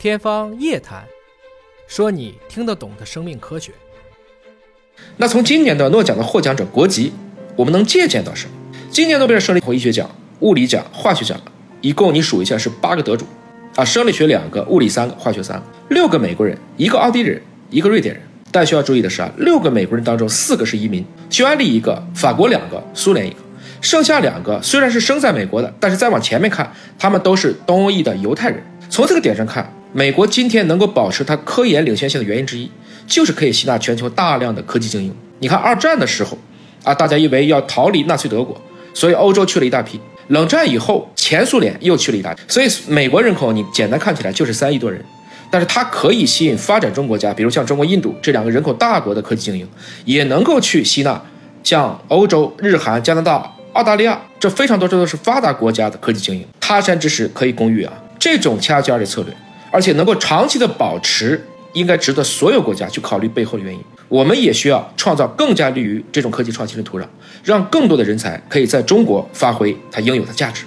天方夜谭，说你听得懂的生命科学。那从今年的诺奖的获奖者国籍，我们能借鉴到什么？今年诺贝尔生理医学奖、物理奖、化学奖，一共你数一下是八个得主啊，生理学两个，物理三个，化学三个，六个美国人，一个奥地利人，一个瑞典人。但需要注意的是啊，六个美国人当中四个是移民，匈牙利一个，法国两个，苏联一个，剩下两个虽然是生在美国的，但是再往前面看，他们都是东欧裔的犹太人。从这个点上看，美国今天能够保持它科研领先性的原因之一，就是可以吸纳全球大量的科技精英。你看二战的时候，啊，大家以为要逃离纳粹德国，所以欧洲去了一大批。冷战以后，前苏联又去了一大批。所以美国人口你简单看起来就是三亿多人。但是它可以吸引发展中国家，比如像中国、印度这两个人口大国的科技精英，也能够去吸纳像欧洲、日韩、加拿大、澳大利亚这非常多，这都是发达国家的科技精英。他山之石可以攻玉啊！这种掐尖的策略，而且能够长期的保持，应该值得所有国家去考虑背后的原因。我们也需要创造更加利于这种科技创新的土壤，让更多的人才可以在中国发挥它应有的价值。